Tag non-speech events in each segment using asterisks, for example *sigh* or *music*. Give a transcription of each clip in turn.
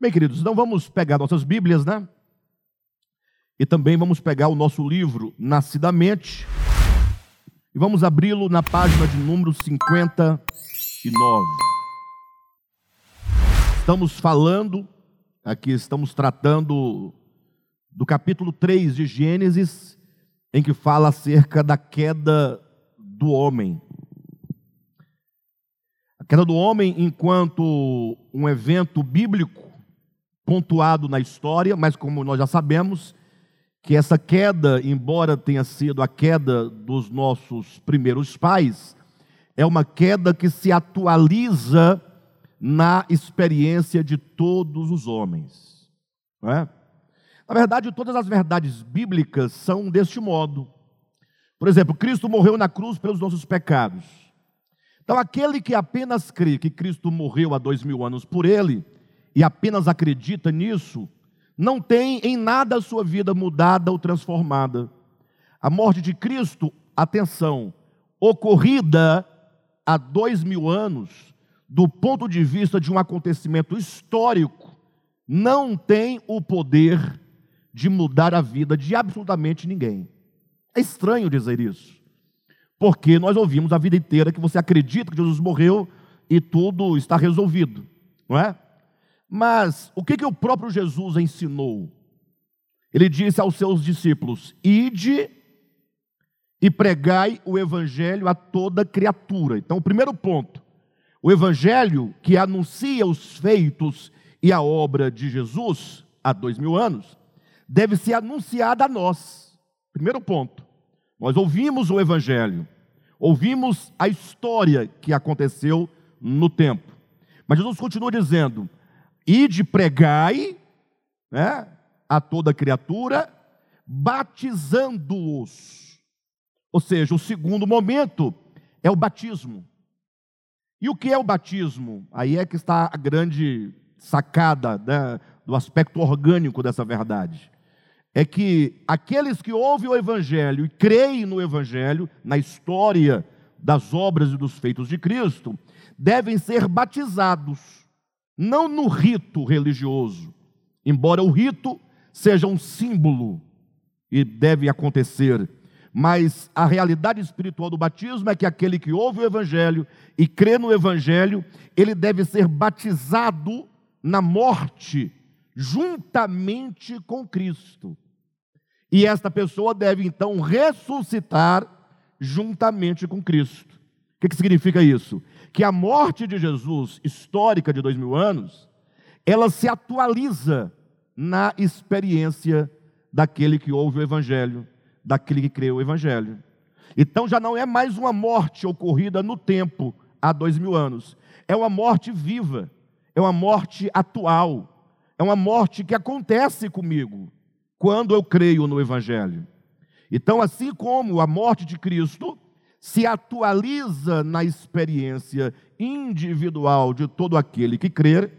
Bem, queridos, então vamos pegar nossas Bíblias, né? E também vamos pegar o nosso livro Nascidamente e vamos abri-lo na página de número 59. Estamos falando, aqui estamos tratando do capítulo 3 de Gênesis, em que fala acerca da queda do homem. A queda do homem enquanto um evento bíblico pontuado na história, mas como nós já sabemos, que essa queda, embora tenha sido a queda dos nossos primeiros pais, é uma queda que se atualiza na experiência de todos os homens. É? Na verdade, todas as verdades bíblicas são deste modo. Por exemplo, Cristo morreu na cruz pelos nossos pecados. Então, aquele que apenas crê que Cristo morreu há dois mil anos por ele, e apenas acredita nisso, não tem em nada a sua vida mudada ou transformada. A morte de Cristo, atenção, ocorrida há dois mil anos, do ponto de vista de um acontecimento histórico, não tem o poder de mudar a vida de absolutamente ninguém. É estranho dizer isso, porque nós ouvimos a vida inteira que você acredita que Jesus morreu e tudo está resolvido, não é? Mas o que, que o próprio Jesus ensinou? Ele disse aos seus discípulos: Ide e pregai o evangelho a toda criatura. Então, o primeiro ponto, o evangelho que anuncia os feitos e a obra de Jesus há dois mil anos, deve ser anunciado a nós. Primeiro ponto, nós ouvimos o evangelho, ouvimos a história que aconteceu no tempo. Mas Jesus continua dizendo: Ide pregai né, a toda criatura, batizando-os. Ou seja, o segundo momento é o batismo. E o que é o batismo? Aí é que está a grande sacada né, do aspecto orgânico dessa verdade. É que aqueles que ouvem o Evangelho e creem no Evangelho, na história das obras e dos feitos de Cristo, devem ser batizados não no rito religioso, embora o rito seja um símbolo e deve acontecer, mas a realidade espiritual do batismo é que aquele que ouve o evangelho e crê no evangelho, ele deve ser batizado na morte juntamente com Cristo. E esta pessoa deve então ressuscitar juntamente com Cristo. O que, significa isso? Que a morte de Jesus, histórica de dois mil anos, ela se atualiza na experiência daquele que ouve o Evangelho, daquele que crê o Evangelho. Então já não é mais uma morte ocorrida no tempo, há dois mil anos, é uma morte viva, é uma morte atual, é uma morte que acontece comigo quando eu creio no Evangelho. Então, assim como a morte de Cristo se atualiza na experiência individual de todo aquele que crer,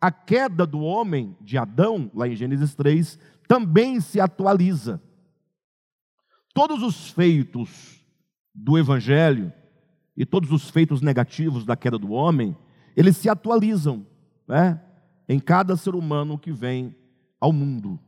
a queda do homem, de Adão, lá em Gênesis 3, também se atualiza. Todos os feitos do Evangelho e todos os feitos negativos da queda do homem, eles se atualizam né, em cada ser humano que vem ao mundo.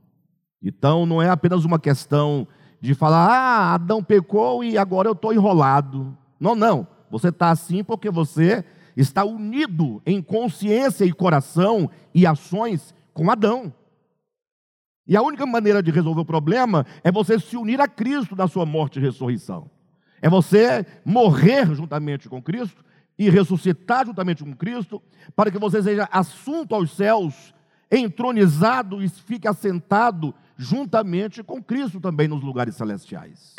Então, não é apenas uma questão de falar, ah, Adão pecou e agora eu estou enrolado. Não, não. Você está assim porque você está unido em consciência e coração e ações com Adão. E a única maneira de resolver o problema é você se unir a Cristo na sua morte e ressurreição. É você morrer juntamente com Cristo e ressuscitar juntamente com Cristo, para que você seja assunto aos céus, entronizado e fique assentado juntamente com Cristo também nos lugares celestiais.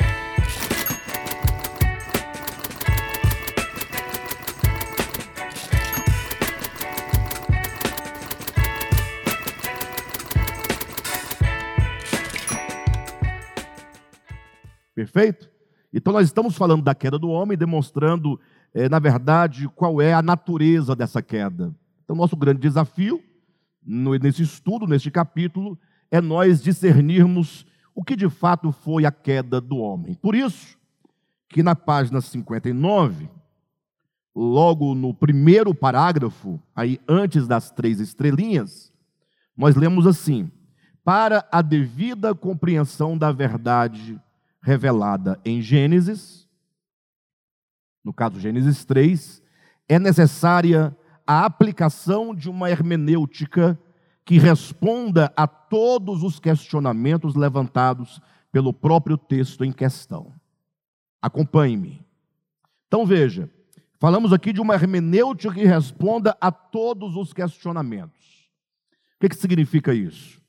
Perfeito? Então, nós estamos falando da queda do homem, demonstrando, é, na verdade, qual é a natureza dessa queda. Então, nosso grande desafio no, nesse estudo, neste capítulo, é nós discernirmos o que de fato foi a queda do homem. Por isso, que na página 59, logo no primeiro parágrafo, aí antes das três estrelinhas, nós lemos assim: para a devida compreensão da verdade revelada em Gênesis, no caso Gênesis 3, é necessária a aplicação de uma hermenêutica que responda a todos os questionamentos levantados pelo próprio texto em questão. Acompanhe-me. Então veja, falamos aqui de uma hermenêutica que responda a todos os questionamentos. O que, que significa isso?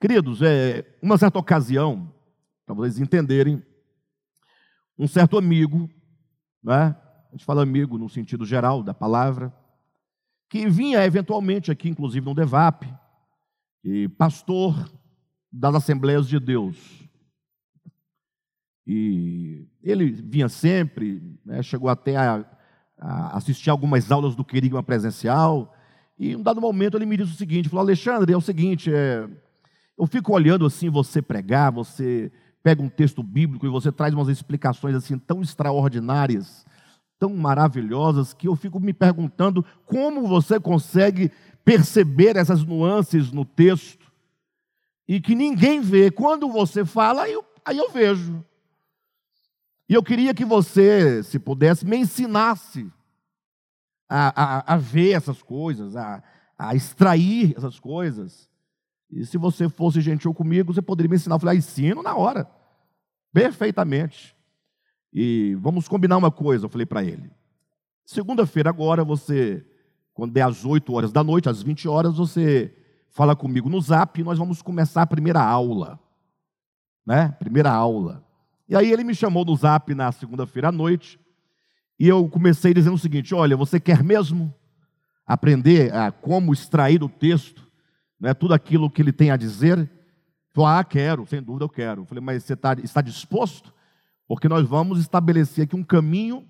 Queridos, é, uma certa ocasião, para vocês entenderem, um certo amigo, né? a gente fala amigo no sentido geral da palavra, que vinha eventualmente aqui, inclusive no DEVAP, e pastor das Assembleias de Deus. E ele vinha sempre, né, chegou até a, a, assistir algumas aulas do Querigma presencial, e em um dado momento ele me disse o seguinte, falou, Alexandre, é o seguinte, é, eu fico olhando assim você pregar, você pega um texto bíblico e você traz umas explicações assim tão extraordinárias, tão maravilhosas, que eu fico me perguntando como você consegue perceber essas nuances no texto e que ninguém vê. Quando você fala, aí eu, aí eu vejo. E eu queria que você, se pudesse, me ensinasse a, a, a ver essas coisas, a, a extrair essas coisas. E se você fosse gentil comigo, você poderia me ensinar. Eu falei, ah, ensino na hora. Perfeitamente. E vamos combinar uma coisa, eu falei para ele. Segunda-feira agora, você, quando der às 8 horas da noite, às 20 horas, você fala comigo no zap e nós vamos começar a primeira aula. Né? Primeira aula. E aí ele me chamou no zap na segunda-feira à noite, e eu comecei dizendo o seguinte: olha, você quer mesmo aprender a como extrair do texto né, tudo aquilo que ele tem a dizer? Falou, ah, quero, sem dúvida eu quero. Falei, mas você tá, está disposto? Porque nós vamos estabelecer aqui um caminho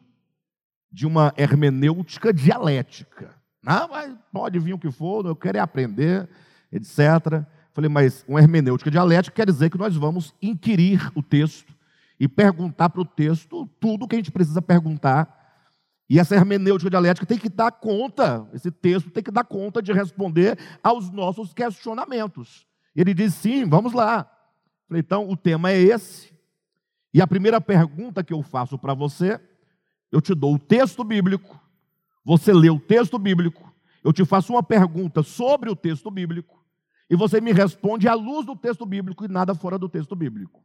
de uma hermenêutica dialética. Não, mas pode vir o que for, eu quero é aprender, etc. Falei, mas uma hermenêutica dialética quer dizer que nós vamos inquirir o texto e perguntar para o texto tudo o que a gente precisa perguntar. E essa hermenêutica dialética tem que dar conta, esse texto tem que dar conta de responder aos nossos questionamentos. Ele diz: sim, vamos lá. Falei, então, o tema é esse. E a primeira pergunta que eu faço para você, eu te dou o texto bíblico, você lê o texto bíblico, eu te faço uma pergunta sobre o texto bíblico, e você me responde à luz do texto bíblico e nada fora do texto bíblico.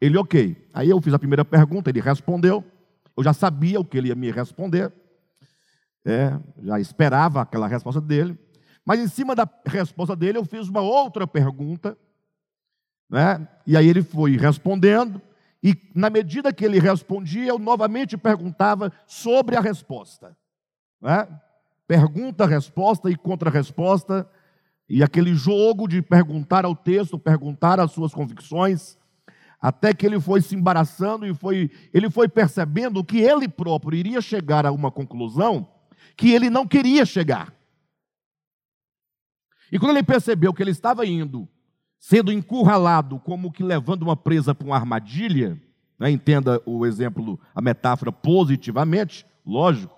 Ele, ok. Aí eu fiz a primeira pergunta, ele respondeu. Eu já sabia o que ele ia me responder. É, já esperava aquela resposta dele. Mas em cima da resposta dele, eu fiz uma outra pergunta, né? e aí ele foi respondendo, e na medida que ele respondia, eu novamente perguntava sobre a resposta. Né? Pergunta, resposta e contra-resposta, e aquele jogo de perguntar ao texto, perguntar as suas convicções, até que ele foi se embaraçando e foi, ele foi percebendo que ele próprio iria chegar a uma conclusão que ele não queria chegar. E quando ele percebeu que ele estava indo, sendo encurralado, como que levando uma presa para uma armadilha, né, entenda o exemplo, a metáfora positivamente, lógico,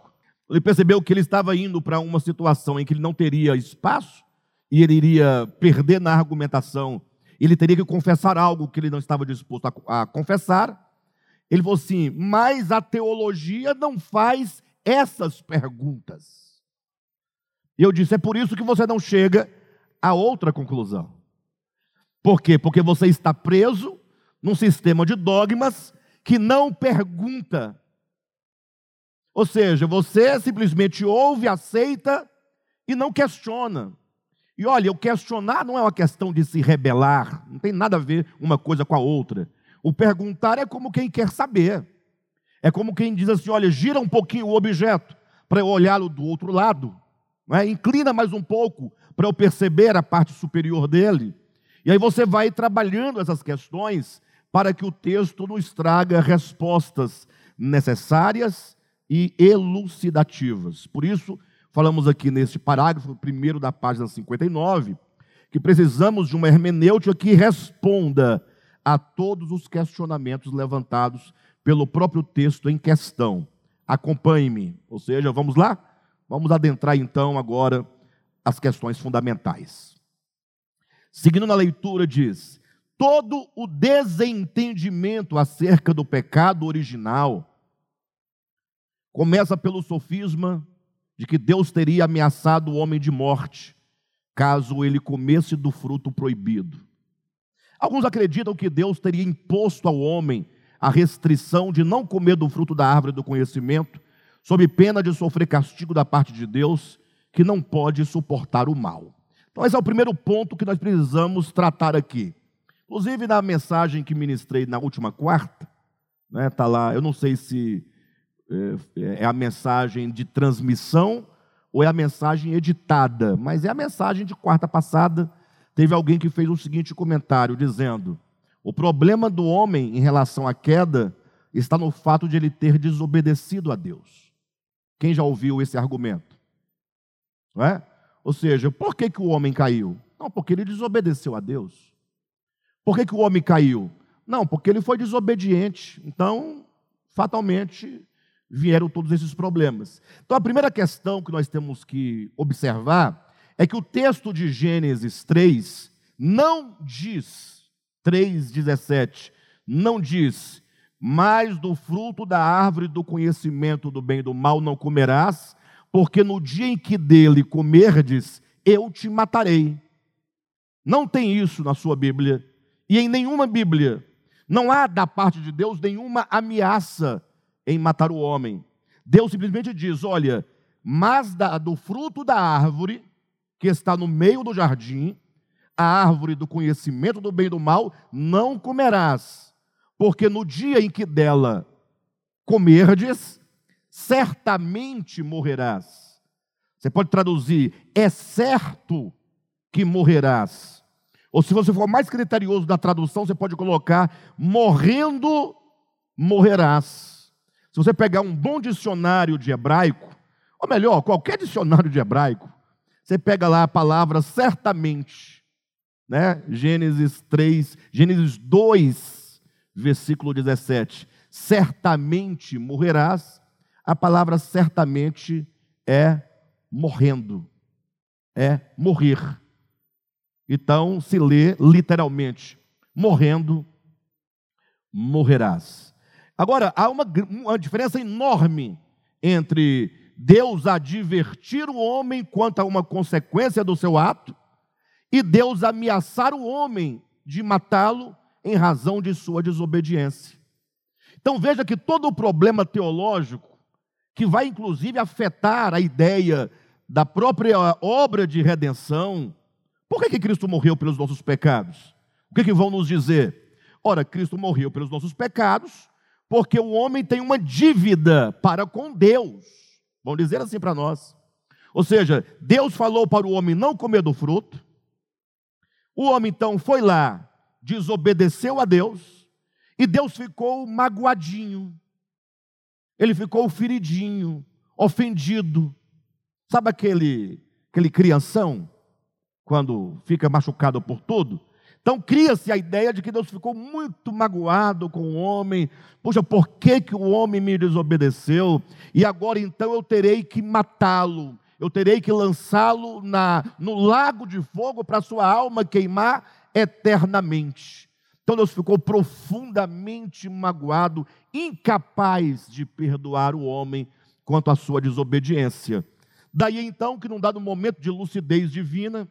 ele percebeu que ele estava indo para uma situação em que ele não teria espaço e ele iria perder na argumentação, ele teria que confessar algo que ele não estava disposto a, a confessar. Ele falou assim: mas a teologia não faz essas perguntas. E eu disse: é por isso que você não chega a outra conclusão. Por quê? Porque você está preso num sistema de dogmas que não pergunta. Ou seja, você simplesmente ouve, aceita e não questiona. E olha, o questionar não é uma questão de se rebelar, não tem nada a ver uma coisa com a outra. O perguntar é como quem quer saber. É como quem diz assim: olha, gira um pouquinho o objeto para eu olhá-lo do outro lado. É? Inclina mais um pouco para eu perceber a parte superior dele. E aí você vai trabalhando essas questões para que o texto nos traga respostas necessárias e elucidativas. Por isso, falamos aqui nesse parágrafo primeiro da página 59, que precisamos de uma hermenêutica que responda a todos os questionamentos levantados pelo próprio texto em questão. Acompanhe-me, ou seja, vamos lá? Vamos adentrar então agora as questões fundamentais. seguindo na leitura, diz: todo o desentendimento acerca do pecado original começa pelo sofisma de que Deus teria ameaçado o homem de morte caso ele comesse do fruto proibido. Alguns acreditam que Deus teria imposto ao homem a restrição de não comer do fruto da árvore do conhecimento, sob pena de sofrer castigo da parte de Deus, que não pode suportar o mal. Então, esse é o primeiro ponto que nós precisamos tratar aqui. Inclusive, na mensagem que ministrei na última quarta, né, tá lá, eu não sei se é, é a mensagem de transmissão ou é a mensagem editada, mas é a mensagem de quarta passada. Teve alguém que fez o seguinte comentário, dizendo: o problema do homem em relação à queda está no fato de ele ter desobedecido a Deus. Quem já ouviu esse argumento? Não é? Ou seja, por que, que o homem caiu? Não, porque ele desobedeceu a Deus. Por que, que o homem caiu? Não, porque ele foi desobediente. Então, fatalmente, vieram todos esses problemas. Então, a primeira questão que nós temos que observar é que o texto de Gênesis 3 não diz, 3,17, não diz, mas do fruto da árvore do conhecimento do bem e do mal não comerás, porque no dia em que dele comerdes, eu te matarei. Não tem isso na sua Bíblia, e em nenhuma Bíblia. Não há da parte de Deus nenhuma ameaça em matar o homem. Deus simplesmente diz: olha, mas da, do fruto da árvore que está no meio do jardim, a árvore do conhecimento do bem e do mal, não comerás, porque no dia em que dela comerdes, certamente morrerás. Você pode traduzir: é certo que morrerás. Ou se você for mais criterioso da tradução, você pode colocar: morrendo morrerás. Se você pegar um bom dicionário de hebraico, ou melhor, qualquer dicionário de hebraico, você pega lá a palavra certamente, né? Gênesis 3, Gênesis 2, versículo 17. Certamente morrerás. A palavra certamente é morrendo, é morrer. Então se lê literalmente: morrendo, morrerás. Agora, há uma, uma diferença enorme entre Deus advertir o homem quanto a uma consequência do seu ato e Deus ameaçar o homem de matá-lo em razão de sua desobediência. Então veja que todo o problema teológico, que vai inclusive afetar a ideia da própria obra de redenção, por que, que Cristo morreu pelos nossos pecados? O que, que vão nos dizer? Ora, Cristo morreu pelos nossos pecados, porque o homem tem uma dívida para com Deus. Vamos dizer assim para nós. Ou seja, Deus falou para o homem não comer do fruto. O homem então foi lá, desobedeceu a Deus, e Deus ficou magoadinho. Ele ficou feridinho, ofendido. Sabe aquele aquele crianção quando fica machucado por tudo? Então cria-se a ideia de que Deus ficou muito magoado com o homem. Poxa, por que, que o homem me desobedeceu? E agora então eu terei que matá-lo. Eu terei que lançá-lo no lago de fogo para sua alma queimar eternamente. Então Deus ficou profundamente magoado, incapaz de perdoar o homem quanto à sua desobediência. Daí então que num dado momento de lucidez divina,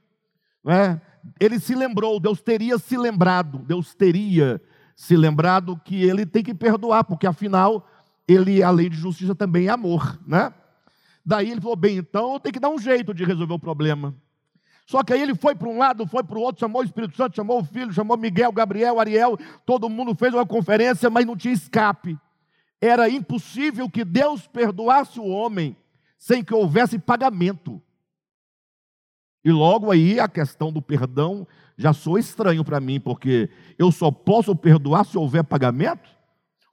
é, ele se lembrou, Deus teria se lembrado, Deus teria se lembrado que ele tem que perdoar, porque afinal, ele, a lei de justiça também é amor, né? Daí ele falou: bem, então eu tenho que dar um jeito de resolver o problema. Só que aí ele foi para um lado, foi para o outro, chamou o Espírito Santo, chamou o filho, chamou Miguel, Gabriel, Ariel, todo mundo fez uma conferência, mas não tinha escape. Era impossível que Deus perdoasse o homem sem que houvesse pagamento. E logo aí a questão do perdão já sou estranho para mim, porque eu só posso perdoar se houver pagamento?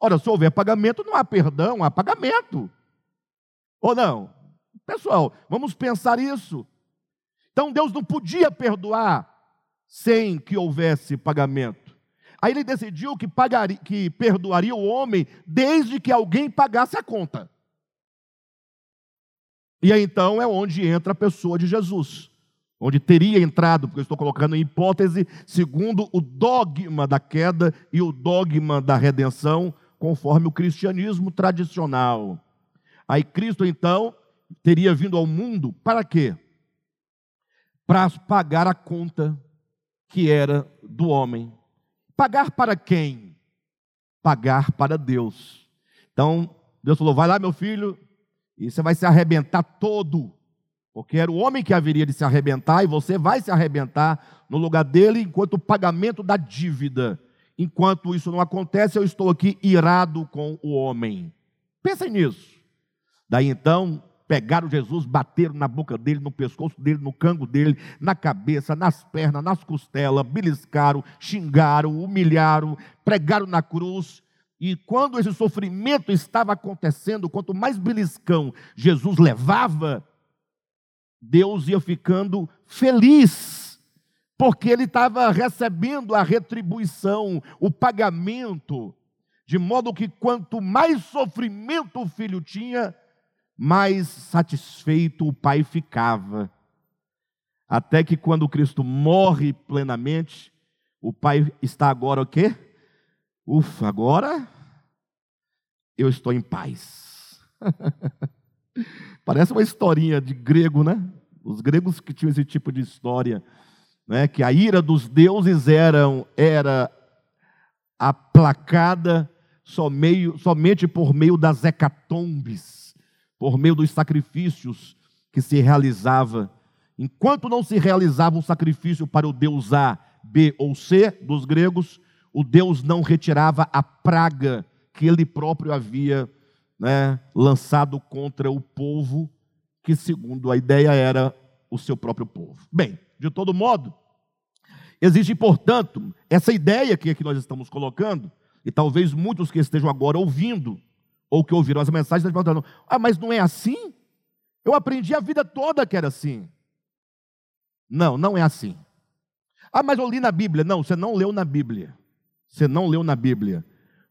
Ora, se houver pagamento, não há perdão, há pagamento. Ou não? Pessoal, vamos pensar isso. Então Deus não podia perdoar sem que houvesse pagamento. Aí ele decidiu que, pagaria, que perdoaria o homem desde que alguém pagasse a conta. E aí então é onde entra a pessoa de Jesus. Onde teria entrado, porque eu estou colocando em hipótese, segundo o dogma da queda e o dogma da redenção, conforme o cristianismo tradicional. Aí Cristo, então, teria vindo ao mundo para quê? Para pagar a conta que era do homem. Pagar para quem? Pagar para Deus. Então, Deus falou: vai lá, meu filho, e você vai se arrebentar todo porque era o homem que haveria de se arrebentar e você vai se arrebentar no lugar dele enquanto o pagamento da dívida. Enquanto isso não acontece, eu estou aqui irado com o homem. Pensem nisso. Daí então, pegaram Jesus, bateram na boca dele, no pescoço dele, no cango dele, na cabeça, nas pernas, nas costelas, beliscaram, xingaram, humilharam, pregaram na cruz. E quando esse sofrimento estava acontecendo, quanto mais beliscão Jesus levava, Deus ia ficando feliz, porque ele estava recebendo a retribuição, o pagamento, de modo que quanto mais sofrimento o filho tinha, mais satisfeito o pai ficava. Até que quando Cristo morre plenamente, o pai está agora o quê? Ufa, agora eu estou em paz. *laughs* Parece uma historinha de grego, né? Os gregos que tinham esse tipo de história, né? que a ira dos deuses eram, era aplacada somente por meio das hecatombes, por meio dos sacrifícios que se realizava. Enquanto não se realizava um sacrifício para o deus A, B ou C dos gregos, o Deus não retirava a praga que ele próprio havia né, lançado contra o povo, que, segundo a ideia, era o seu próprio povo. Bem, de todo modo, existe, portanto, essa ideia que aqui nós estamos colocando, e talvez muitos que estejam agora ouvindo, ou que ouviram as mensagens, estão perguntando: ah, mas não é assim? Eu aprendi a vida toda que era assim. Não, não é assim. Ah, mas eu li na Bíblia. Não, você não leu na Bíblia. Você não leu na Bíblia.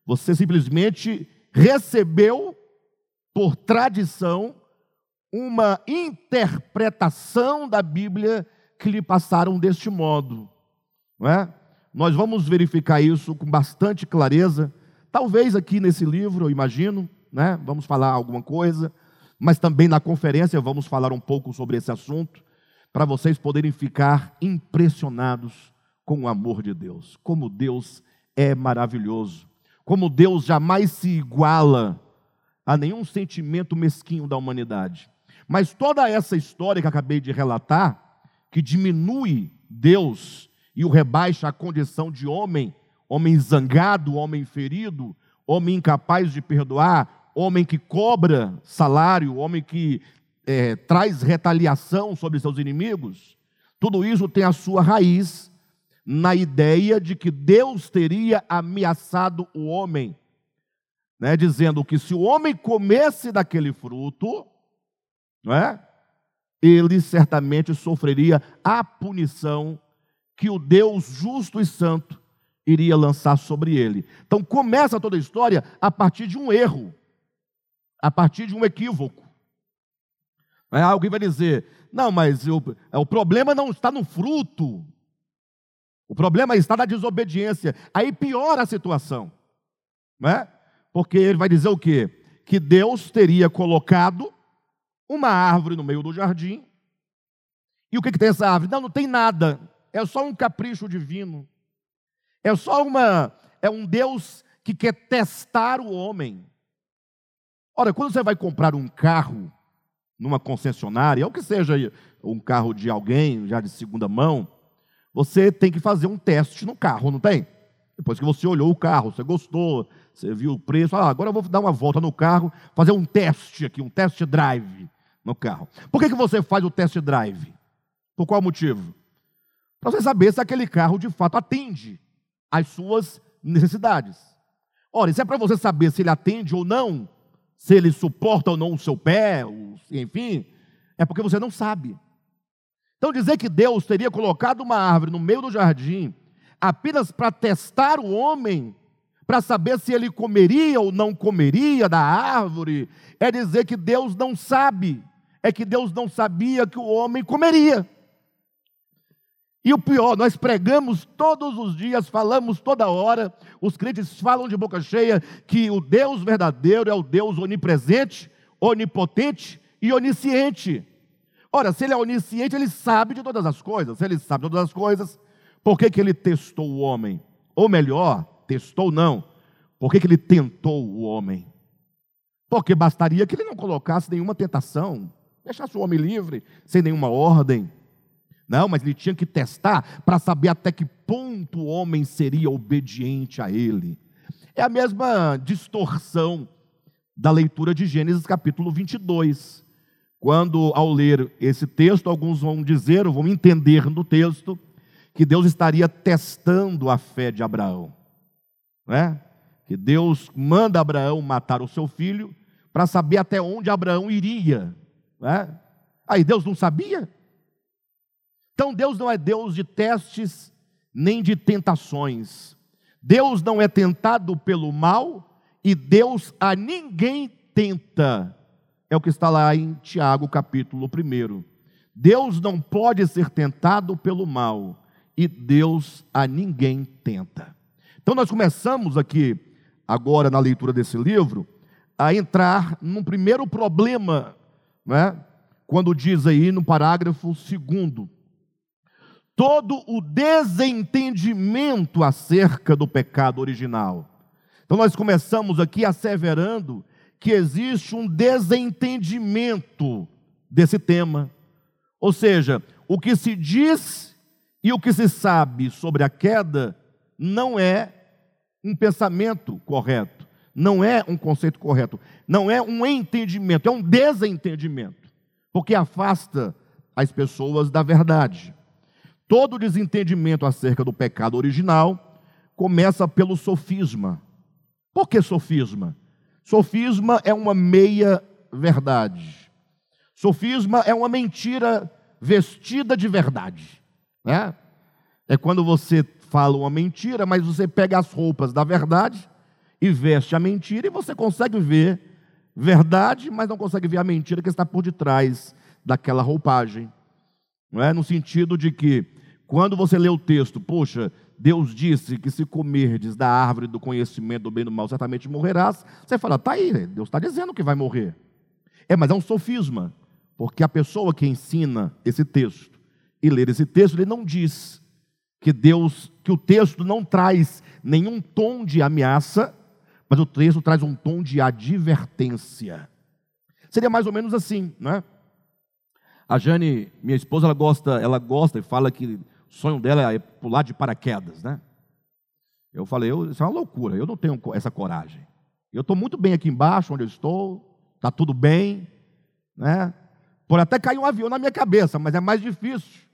Você simplesmente recebeu por tradição, uma interpretação da Bíblia que lhe passaram deste modo. Não é? Nós vamos verificar isso com bastante clareza. Talvez aqui nesse livro, eu imagino, né? vamos falar alguma coisa, mas também na conferência vamos falar um pouco sobre esse assunto, para vocês poderem ficar impressionados com o amor de Deus. Como Deus é maravilhoso. Como Deus jamais se iguala a nenhum sentimento mesquinho da humanidade. Mas toda essa história que acabei de relatar, que diminui Deus e o rebaixa à condição de homem, homem zangado, homem ferido, homem incapaz de perdoar, homem que cobra salário, homem que é, traz retaliação sobre seus inimigos, tudo isso tem a sua raiz na ideia de que Deus teria ameaçado o homem né, dizendo que se o homem comesse daquele fruto, não é? ele certamente sofreria a punição que o Deus justo e santo iria lançar sobre ele. Então começa toda a história a partir de um erro, a partir de um equívoco. Aí alguém vai dizer: não, mas o, o problema não está no fruto, o problema está na desobediência. Aí piora a situação, não é? Porque ele vai dizer o quê? Que Deus teria colocado uma árvore no meio do jardim. E o que, que tem essa árvore? Não, não tem nada. É só um capricho divino. É só uma. É um Deus que quer testar o homem. Ora, quando você vai comprar um carro numa concessionária, ou que seja um carro de alguém, já de segunda mão, você tem que fazer um teste no carro, não tem? Depois que você olhou o carro, você gostou, você viu o preço, ah, agora eu vou dar uma volta no carro, fazer um teste aqui, um test drive no carro. Por que, que você faz o test drive? Por qual motivo? Para você saber se aquele carro de fato atende às suas necessidades. Ora, isso é para você saber se ele atende ou não, se ele suporta ou não o seu pé, enfim, é porque você não sabe. Então, dizer que Deus teria colocado uma árvore no meio do jardim apenas para testar o homem para saber se ele comeria ou não comeria da árvore, é dizer que Deus não sabe, é que Deus não sabia que o homem comeria. E o pior, nós pregamos todos os dias, falamos toda hora, os crentes falam de boca cheia que o Deus verdadeiro é o Deus onipresente, onipotente e onisciente. Ora, se ele é onisciente, ele sabe de todas as coisas. Se ele sabe de todas as coisas, por que, que ele testou o homem? Ou melhor, testou não. Por que, que ele tentou o homem? Porque bastaria que ele não colocasse nenhuma tentação, deixasse o homem livre, sem nenhuma ordem. Não, mas ele tinha que testar para saber até que ponto o homem seria obediente a ele. É a mesma distorção da leitura de Gênesis capítulo 22. Quando, ao ler esse texto, alguns vão dizer, vão entender no texto, que Deus estaria testando a fé de Abraão. Né? Que Deus manda Abraão matar o seu filho para saber até onde Abraão iria. Né? Aí Deus não sabia? Então Deus não é Deus de testes nem de tentações. Deus não é tentado pelo mal e Deus a ninguém tenta. É o que está lá em Tiago, capítulo 1. Deus não pode ser tentado pelo mal e Deus a ninguém tenta. Então nós começamos aqui, agora na leitura desse livro, a entrar num primeiro problema, né? quando diz aí no parágrafo segundo, todo o desentendimento acerca do pecado original. Então, nós começamos aqui asseverando que existe um desentendimento desse tema. Ou seja, o que se diz e o que se sabe sobre a queda não é um pensamento correto, não é um conceito correto, não é um entendimento, é um desentendimento, porque afasta as pessoas da verdade. Todo desentendimento acerca do pecado original começa pelo sofisma. Por que sofisma? Sofisma é uma meia verdade. Sofisma é uma mentira vestida de verdade. Né? É quando você fala uma mentira, mas você pega as roupas da verdade e veste a mentira e você consegue ver verdade, mas não consegue ver a mentira que está por detrás daquela roupagem. Não é? No sentido de que quando você lê o texto, poxa, Deus disse que se comerdes da árvore do conhecimento do bem e do mal, certamente morrerás. Você fala, tá aí, Deus está dizendo que vai morrer. É, mas é um sofisma, porque a pessoa que ensina esse texto e ler esse texto, ele não diz que Deus, que o texto não traz nenhum tom de ameaça, mas o texto traz um tom de advertência. Seria mais ou menos assim, né? A Jane, minha esposa, ela gosta, ela gosta e fala que o sonho dela é pular de paraquedas, né? Eu falei, eu, isso é uma loucura, eu não tenho essa coragem. Eu estou muito bem aqui embaixo, onde eu estou, está tudo bem, né? Pode até cair um avião na minha cabeça, mas é mais difícil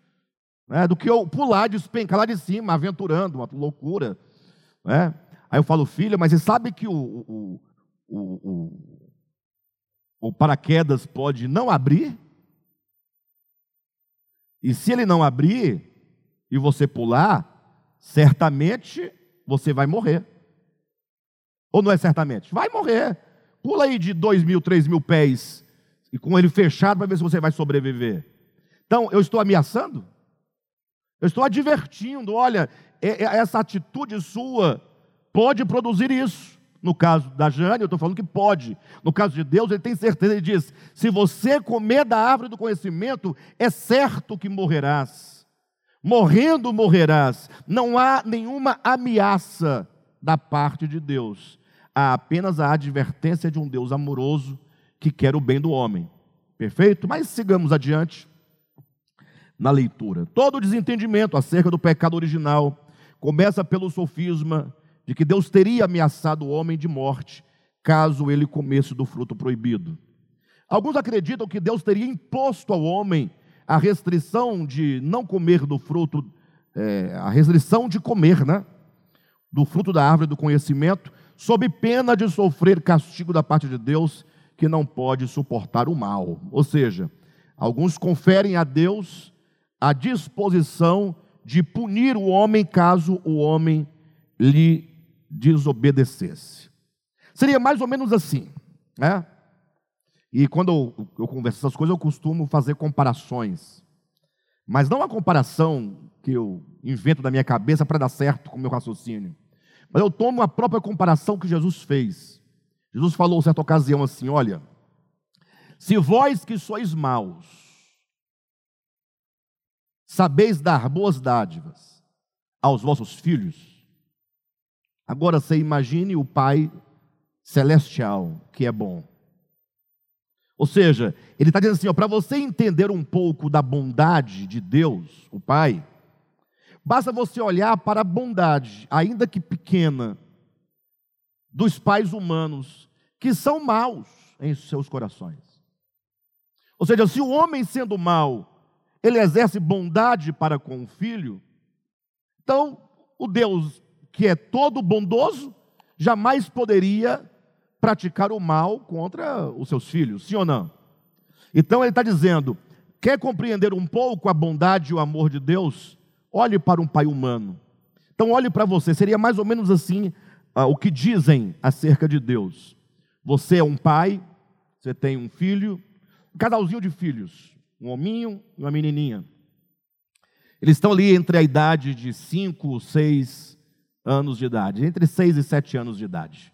né, do que eu pular, despencar lá de cima, aventurando, uma loucura. Né? Aí eu falo, filha, mas você sabe que o, o, o, o, o paraquedas pode não abrir? E se ele não abrir, e você pular, certamente você vai morrer. Ou não é certamente? Vai morrer. Pula aí de dois mil, três mil pés, e com ele fechado, para ver se você vai sobreviver. Então, eu estou ameaçando? Eu estou advertindo, olha, é, é, essa atitude sua pode produzir isso. No caso da Jane, eu estou falando que pode. No caso de Deus, ele tem certeza, ele diz: se você comer da árvore do conhecimento, é certo que morrerás morrendo morrerás. Não há nenhuma ameaça da parte de Deus. Há apenas a advertência de um Deus amoroso que quer o bem do homem. Perfeito? Mas sigamos adiante na leitura. Todo desentendimento acerca do pecado original começa pelo sofisma de que Deus teria ameaçado o homem de morte caso ele comesse do fruto proibido. Alguns acreditam que Deus teria imposto ao homem a restrição de não comer do fruto, é, a restrição de comer, né? Do fruto da árvore do conhecimento, sob pena de sofrer castigo da parte de Deus, que não pode suportar o mal. Ou seja, alguns conferem a Deus a disposição de punir o homem caso o homem lhe desobedecesse. Seria mais ou menos assim, né? E quando eu, eu converso essas coisas, eu costumo fazer comparações. Mas não a comparação que eu invento da minha cabeça para dar certo com o meu raciocínio. Mas eu tomo a própria comparação que Jesus fez. Jesus falou, certa ocasião, assim: Olha, se vós que sois maus, sabeis dar boas dádivas aos vossos filhos, agora você imagine o Pai celestial que é bom. Ou seja, ele está dizendo assim: para você entender um pouco da bondade de Deus, o Pai, basta você olhar para a bondade, ainda que pequena, dos pais humanos, que são maus em seus corações. Ou seja, se o homem sendo mau, ele exerce bondade para com o filho, então o Deus que é todo bondoso jamais poderia praticar o mal contra os seus filhos, sim ou não? Então ele está dizendo: quer compreender um pouco a bondade e o amor de Deus? Olhe para um pai humano. Então olhe para você, seria mais ou menos assim uh, o que dizem acerca de Deus. Você é um pai, você tem um filho, um casalzinho de filhos, um hominho e uma menininha. Eles estão ali entre a idade de 5, 6 anos de idade, entre 6 e 7 anos de idade.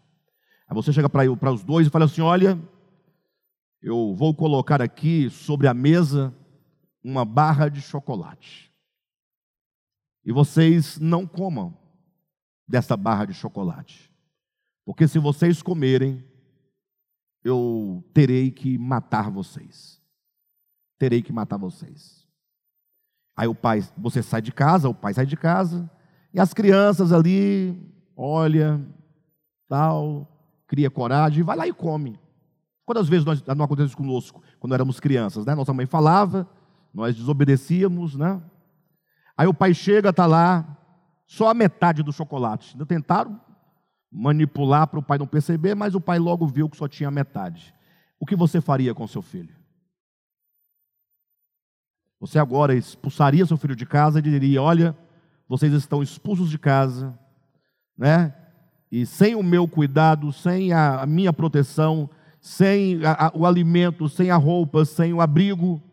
Aí você chega para os dois e fala assim: Olha, eu vou colocar aqui sobre a mesa uma barra de chocolate. E vocês não comam dessa barra de chocolate. Porque se vocês comerem, eu terei que matar vocês. Terei que matar vocês. Aí o pai, você sai de casa, o pai sai de casa, e as crianças ali, olha, tal, cria coragem, vai lá e come. Quantas vezes nós, não aconteceu isso conosco, quando éramos crianças, né? Nossa mãe falava, nós desobedecíamos, né? Aí o pai chega, está lá, só a metade do chocolate. Ainda tentaram manipular para o pai não perceber, mas o pai logo viu que só tinha metade. O que você faria com seu filho? Você agora expulsaria seu filho de casa e diria: Olha, vocês estão expulsos de casa, né? E sem o meu cuidado, sem a, minha proteção, sem a, a, o alimento, sem a roupa, sem o abrigo,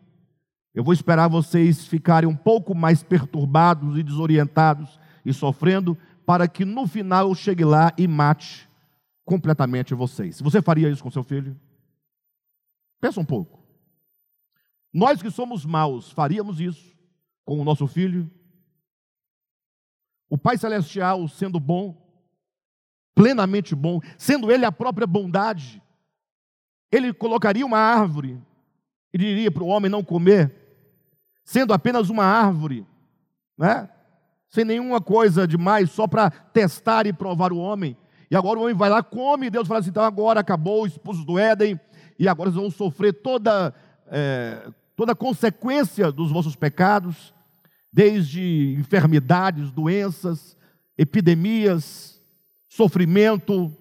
eu vou esperar vocês ficarem um pouco mais perturbados e desorientados e sofrendo, para que no final eu chegue lá e mate completamente vocês. Você faria isso com seu filho? Pensa um pouco. Nós que somos maus, faríamos isso com o nosso filho? O Pai Celestial, sendo bom, plenamente bom, sendo ele a própria bondade, ele colocaria uma árvore e diria para o homem não comer, sendo apenas uma árvore, né? sem nenhuma coisa demais, só para testar e provar o homem. E agora o homem vai lá, come, e Deus fala assim: então agora acabou, expulso do Éden, e agora vocês vão sofrer toda, é, toda consequência dos vossos pecados, desde enfermidades, doenças, epidemias, sofrimento,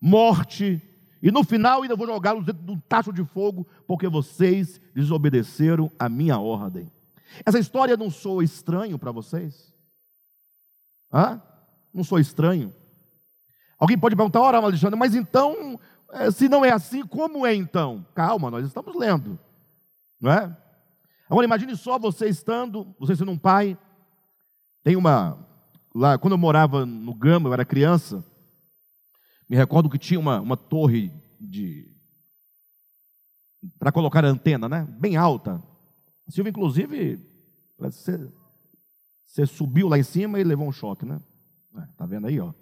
morte, e no final ainda vou jogá-los dentro de um tacho de fogo, porque vocês desobedeceram a minha ordem. Essa história não soa estranho para vocês? Hã? Não sou estranho? Alguém pode perguntar, ora, Alexandre, mas então, eh, se não é assim, como é então? Calma, nós estamos lendo, não é? Agora imagine só você estando, você sendo um pai, tem uma, lá, quando eu morava no Gama, eu era criança, me recordo que tinha uma, uma torre de para colocar a antena, né? Bem alta. A Silvia, inclusive, você, você subiu lá em cima e levou um choque, né? É, tá vendo aí, ó.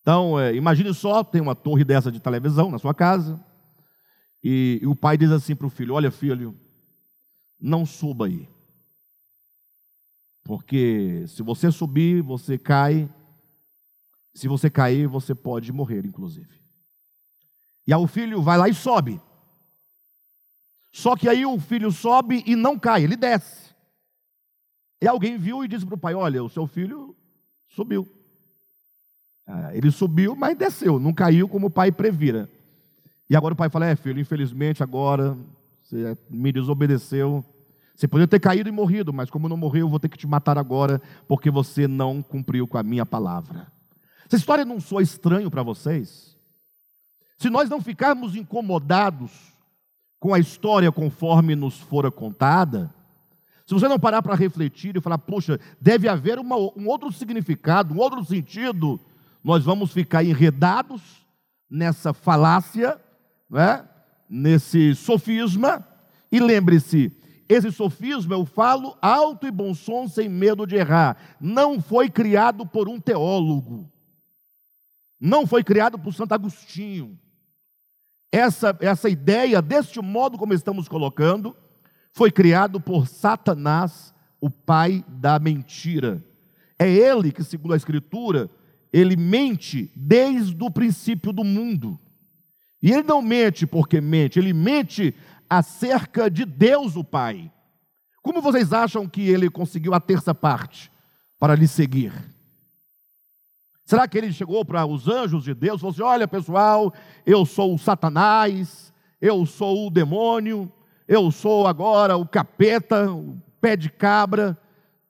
Então, é, imagine só, tem uma torre dessa de televisão na sua casa, e, e o pai diz assim para o filho: Olha, filho, não suba aí. Porque se você subir, você cai. Se você cair, você pode morrer, inclusive. E aí o filho vai lá e sobe. Só que aí o filho sobe e não cai, ele desce. E alguém viu e disse para o pai: Olha, o seu filho subiu. Ah, ele subiu, mas desceu, não caiu como o pai previra. E agora o pai fala: É, filho, infelizmente agora você me desobedeceu, você poderia ter caído e morrido, mas como não morreu, eu vou ter que te matar agora, porque você não cumpriu com a minha palavra. Essa história não soa estranho para vocês? Se nós não ficarmos incomodados com a história conforme nos fora contada, Se você não parar para refletir e falar, poxa, deve haver uma, um outro significado, um outro sentido, nós vamos ficar enredados nessa falácia, né? Nesse sofisma. E lembre-se, esse sofisma eu falo alto e bom som, sem medo de errar. Não foi criado por um teólogo. Não foi criado por Santo Agostinho. Essa, essa ideia, deste modo como estamos colocando, foi criado por Satanás, o pai da mentira. É ele que, segundo a Escritura, ele mente desde o princípio do mundo. E ele não mente porque mente, ele mente acerca de Deus, o Pai. Como vocês acham que ele conseguiu a terça parte para lhe seguir? Será que ele chegou para os anjos de Deus e falou assim: Olha, pessoal, eu sou o Satanás, eu sou o demônio, eu sou agora o capeta, o pé de cabra,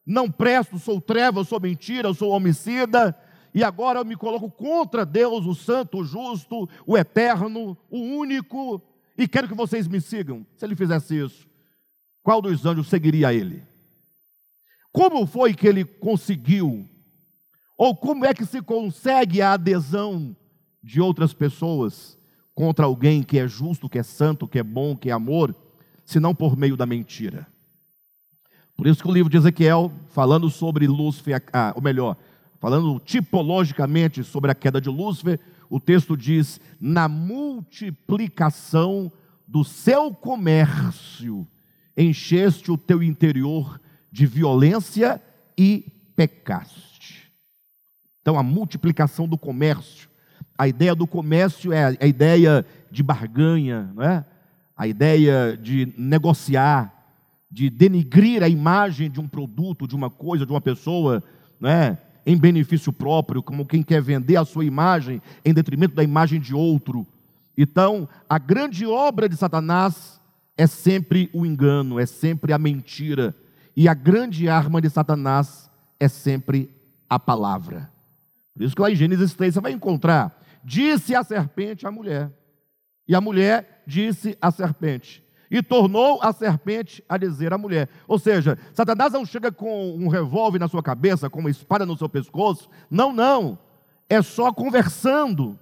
não presto, sou treva, sou mentira, sou homicida, e agora eu me coloco contra Deus, o santo, o justo, o eterno, o único, e quero que vocês me sigam. Se ele fizesse isso, qual dos anjos seguiria ele? Como foi que ele conseguiu? Ou como é que se consegue a adesão de outras pessoas contra alguém que é justo, que é santo, que é bom, que é amor? senão por meio da mentira. Por isso que o livro de Ezequiel, falando sobre Lúcifer, ah, ou melhor, falando tipologicamente sobre a queda de Lúcifer, o texto diz: na multiplicação do seu comércio, encheste o teu interior de violência e pecaste. Então, a multiplicação do comércio, a ideia do comércio é a ideia de barganha, não é? a ideia de negociar, de denigrir a imagem de um produto, de uma coisa, de uma pessoa, né, em benefício próprio, como quem quer vender a sua imagem em detrimento da imagem de outro. Então, a grande obra de Satanás é sempre o engano, é sempre a mentira. E a grande arma de Satanás é sempre a palavra. Por isso que lá em Gênesis 3 você vai encontrar: disse a serpente à mulher. E a mulher disse à serpente. E tornou a serpente a dizer à mulher. Ou seja, Satanás não chega com um revólver na sua cabeça, com uma espada no seu pescoço. Não, não. É só conversando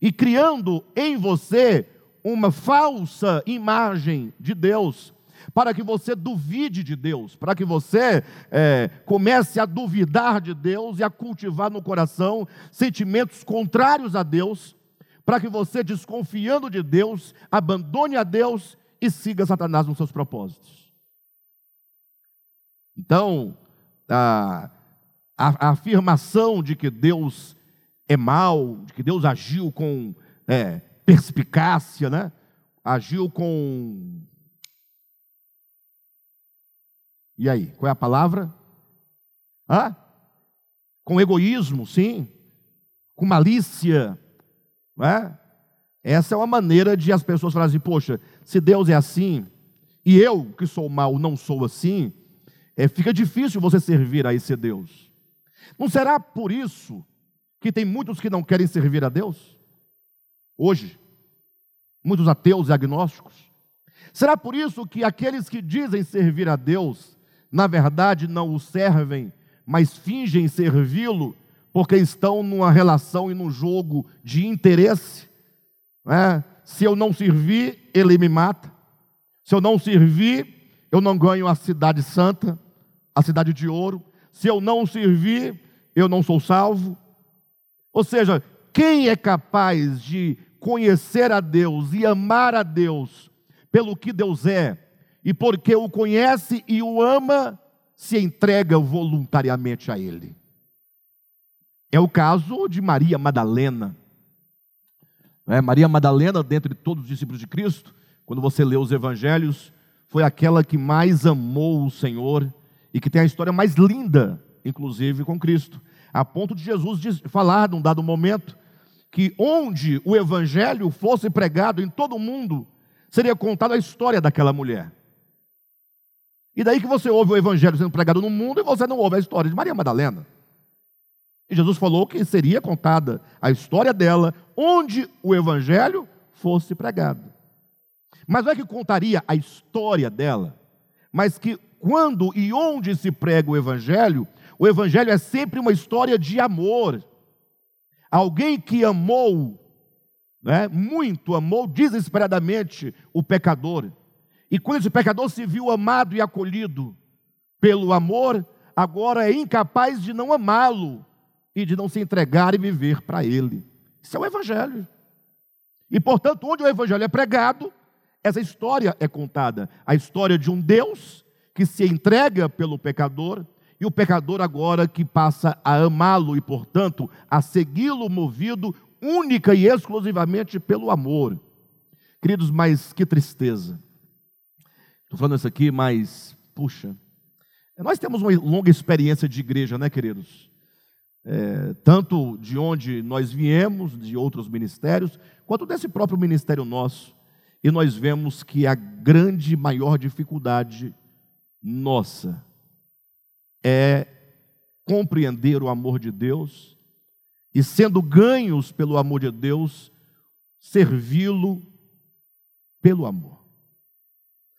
e criando em você uma falsa imagem de Deus, para que você duvide de Deus, para que você é, comece a duvidar de Deus e a cultivar no coração sentimentos contrários a Deus, para que você, desconfiando de Deus, abandone a Deus e siga Satanás nos seus propósitos. Então, a, a, a afirmação de que Deus é mal, de que Deus agiu com é, perspicácia, né? agiu com. E aí, qual é a palavra? Hã? Com egoísmo, sim. Com malícia, não é? Essa é uma maneira de as pessoas falarem assim: poxa, se Deus é assim, e eu que sou mal não sou assim, é, fica difícil você servir a esse Deus. Não será por isso que tem muitos que não querem servir a Deus? Hoje, muitos ateus e agnósticos. Será por isso que aqueles que dizem servir a Deus, na verdade não o servem, mas fingem servi-lo porque estão numa relação e num jogo de interesse. Né? Se eu não servir, ele me mata. Se eu não servir, eu não ganho a cidade santa, a cidade de ouro. Se eu não servir, eu não sou salvo. Ou seja, quem é capaz de conhecer a Deus e amar a Deus pelo que Deus é, e porque o conhece e o ama, se entrega voluntariamente a Ele. É o caso de Maria Madalena. É, Maria Madalena, dentre todos os discípulos de Cristo, quando você lê os evangelhos, foi aquela que mais amou o Senhor e que tem a história mais linda, inclusive com Cristo, a ponto de Jesus falar, num dado momento, que onde o evangelho fosse pregado em todo o mundo, seria contada a história daquela mulher. E daí que você ouve o evangelho sendo pregado no mundo e você não ouve a história de Maria Madalena. E Jesus falou que seria contada a história dela onde o evangelho fosse pregado. Mas não é que contaria a história dela, mas que quando e onde se prega o Evangelho, o Evangelho é sempre uma história de amor. Alguém que amou, né, muito, amou desesperadamente o pecador. E quando esse pecador se viu amado e acolhido pelo amor, agora é incapaz de não amá-lo e de não se entregar e viver para ele. Isso é o Evangelho. E, portanto, onde o Evangelho é pregado, essa história é contada. A história de um Deus que se entrega pelo pecador e o pecador agora que passa a amá-lo e, portanto, a segui-lo movido única e exclusivamente pelo amor. Queridos, mas que tristeza. Estou falando isso aqui, mas, puxa, nós temos uma longa experiência de igreja, né, queridos? É, tanto de onde nós viemos, de outros ministérios, quanto desse próprio ministério nosso. E nós vemos que a grande, maior dificuldade nossa é compreender o amor de Deus e, sendo ganhos pelo amor de Deus, servi-lo pelo amor.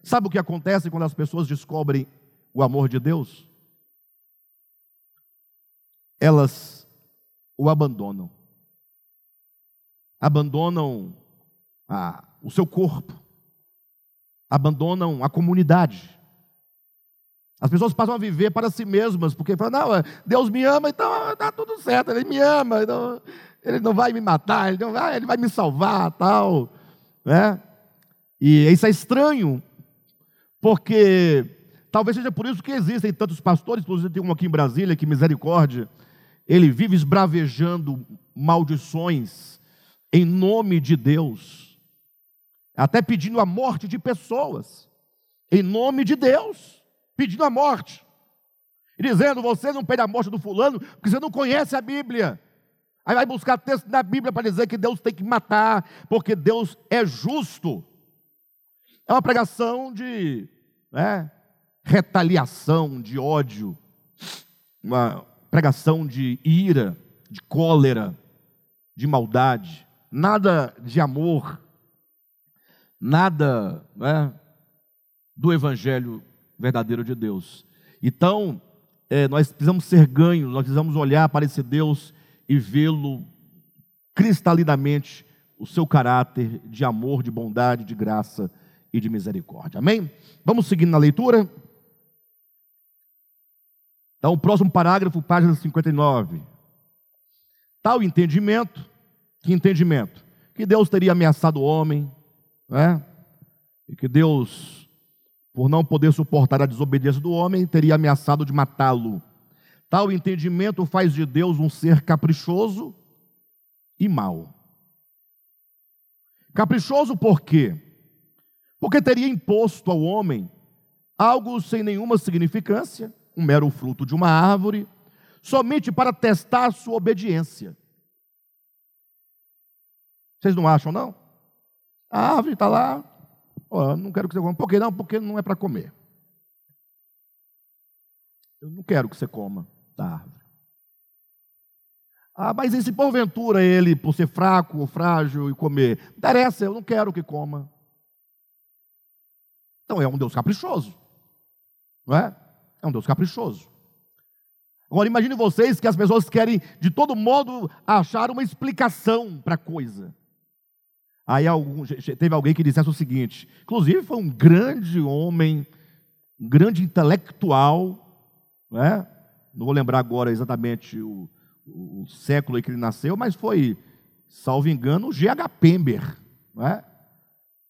Sabe o que acontece quando as pessoas descobrem o amor de Deus, elas o abandonam. Abandonam a, o seu corpo, abandonam a comunidade. As pessoas passam a viver para si mesmas, porque falam, não, Deus me ama, então está tudo certo, Ele me ama, então, Ele não vai me matar, ele, não vai, ele vai me salvar, tal. Né? E isso é estranho, porque Talvez seja por isso que existem tantos pastores, inclusive tem um aqui em Brasília, que misericórdia, ele vive esbravejando maldições em nome de Deus, até pedindo a morte de pessoas, em nome de Deus, pedindo a morte, e dizendo: você não pede a morte do fulano, porque você não conhece a Bíblia. Aí vai buscar texto na Bíblia para dizer que Deus tem que matar, porque Deus é justo. É uma pregação de né, retaliação, de ódio, uma pregação de ira, de cólera, de maldade, nada de amor, nada né, do Evangelho verdadeiro de Deus. Então, é, nós precisamos ser ganhos, nós precisamos olhar para esse Deus e vê-lo cristalinamente, o seu caráter de amor, de bondade, de graça e de misericórdia. Amém? Vamos seguindo na leitura. Então, o próximo parágrafo, página 59. Tal entendimento, que entendimento? Que Deus teria ameaçado o homem, né? e que Deus, por não poder suportar a desobediência do homem, teria ameaçado de matá-lo. Tal entendimento faz de Deus um ser caprichoso e mau. Caprichoso por quê? Porque teria imposto ao homem algo sem nenhuma significância, um mero fruto de uma árvore, somente para testar sua obediência. Vocês não acham, não? A árvore está lá, oh, não quero que você coma. Por que não? Porque não é para comer. Eu não quero que você coma da árvore. Ah, mas e se porventura ele, por ser fraco ou frágil e comer? Interessa, eu não quero que coma. Então é um Deus caprichoso. Não é? É um Deus caprichoso. Agora imagine vocês que as pessoas querem de todo modo achar uma explicação para a coisa. Aí algum, teve alguém que dissesse o seguinte, inclusive foi um grande homem, um grande intelectual, né? não vou lembrar agora exatamente o, o, século em que ele nasceu, mas foi, salvo engano, G.H. Pember, né?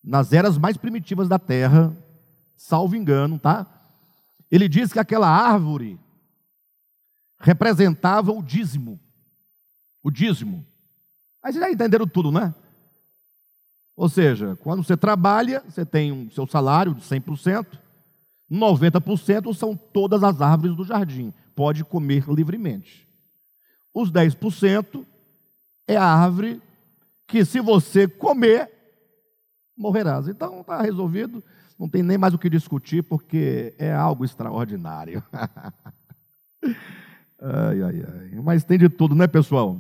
nas eras mais primitivas da Terra, salvo engano, tá? Ele diz que aquela árvore representava o dízimo. O dízimo. Vocês já entenderam tudo, né? Ou seja, quando você trabalha, você tem o um, seu salário de 100%, 90% são todas as árvores do jardim. Pode comer livremente. Os 10% é a árvore que, se você comer, morrerás. Então está resolvido não tem nem mais o que discutir, porque é algo extraordinário. *laughs* ai, ai, ai. Mas tem de tudo, né, pessoal?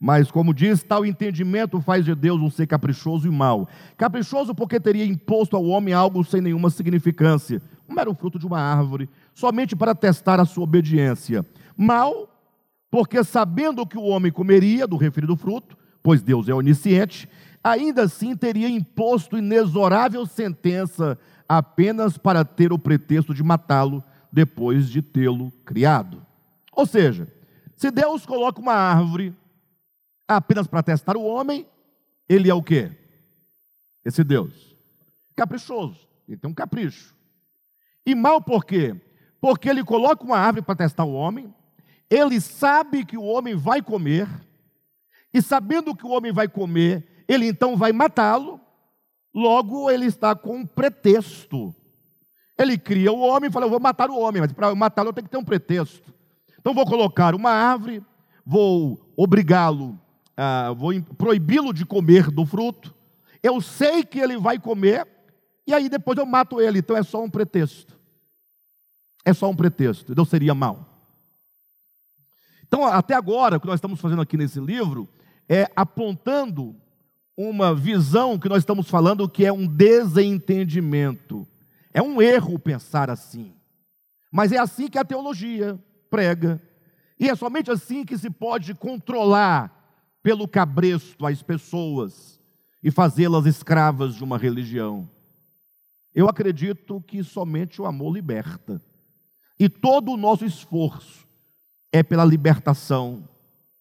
Mas, como diz, tal entendimento faz de Deus um ser caprichoso e mau. Caprichoso porque teria imposto ao homem algo sem nenhuma significância, um mero fruto de uma árvore, somente para testar a sua obediência. Mal, porque sabendo que o homem comeria do referido fruto, pois Deus é onisciente, ainda assim teria imposto inexorável sentença apenas para ter o pretexto de matá-lo depois de tê-lo criado. Ou seja, se Deus coloca uma árvore apenas para testar o homem, ele é o quê? Esse Deus. Caprichoso. Ele tem um capricho. E mal por quê? Porque ele coloca uma árvore para testar o homem, ele sabe que o homem vai comer, e sabendo que o homem vai comer, ele então vai matá-lo, logo ele está com um pretexto. Ele cria o homem e fala: Eu vou matar o homem, mas para matá-lo eu tenho que ter um pretexto. Então vou colocar uma árvore, vou obrigá-lo vou proibi-lo de comer do fruto, eu sei que ele vai comer, e aí depois eu mato ele, então é só um pretexto. É só um pretexto, então seria mal. Então, até agora, o que nós estamos fazendo aqui nesse livro é apontando uma visão que nós estamos falando que é um desentendimento. É um erro pensar assim. Mas é assim que a teologia prega. E é somente assim que se pode controlar pelo cabresto as pessoas e fazê-las escravas de uma religião. Eu acredito que somente o amor liberta. E todo o nosso esforço é pela libertação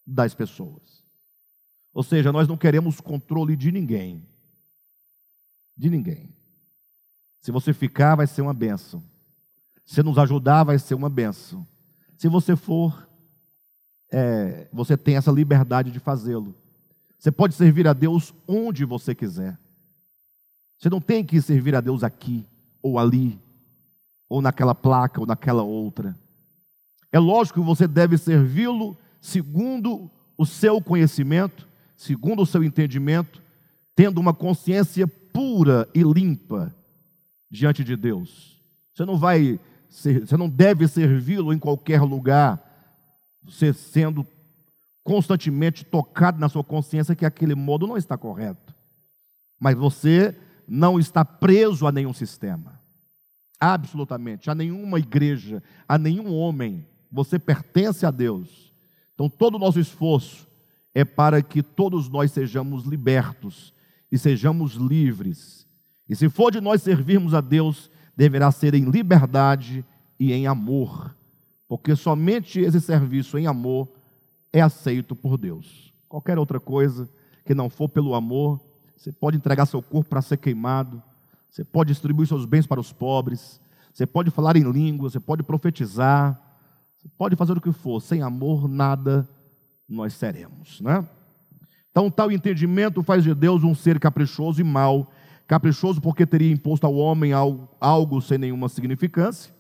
das pessoas. Ou seja, nós não queremos controle de ninguém. De ninguém. Se você ficar, vai ser uma benção. Se nos ajudar, vai ser uma benção. Se você for, é, você tem essa liberdade de fazê-lo. Você pode servir a Deus onde você quiser. Você não tem que servir a Deus aqui, ou ali, ou naquela placa, ou naquela outra. É lógico que você deve servi-lo segundo o seu conhecimento, segundo o seu entendimento, tendo uma consciência pura e limpa diante de Deus. Você não vai, você não deve servi-lo em qualquer lugar, você sendo constantemente tocado na sua consciência que aquele modo não está correto. Mas você não está preso a nenhum sistema. Absolutamente, a nenhuma igreja, a nenhum homem. Você pertence a Deus. Então todo o nosso esforço é para que todos nós sejamos libertos e sejamos livres. E se for de nós servirmos a Deus, deverá ser em liberdade e em amor porque somente esse serviço em amor é aceito por Deus. Qualquer outra coisa que não for pelo amor, você pode entregar seu corpo para ser queimado, você pode distribuir seus bens para os pobres, você pode falar em língua, você pode profetizar, você pode fazer o que for, sem amor nada nós seremos, né? Então, tal entendimento faz de Deus um ser caprichoso e mau, caprichoso porque teria imposto ao homem algo sem nenhuma significância,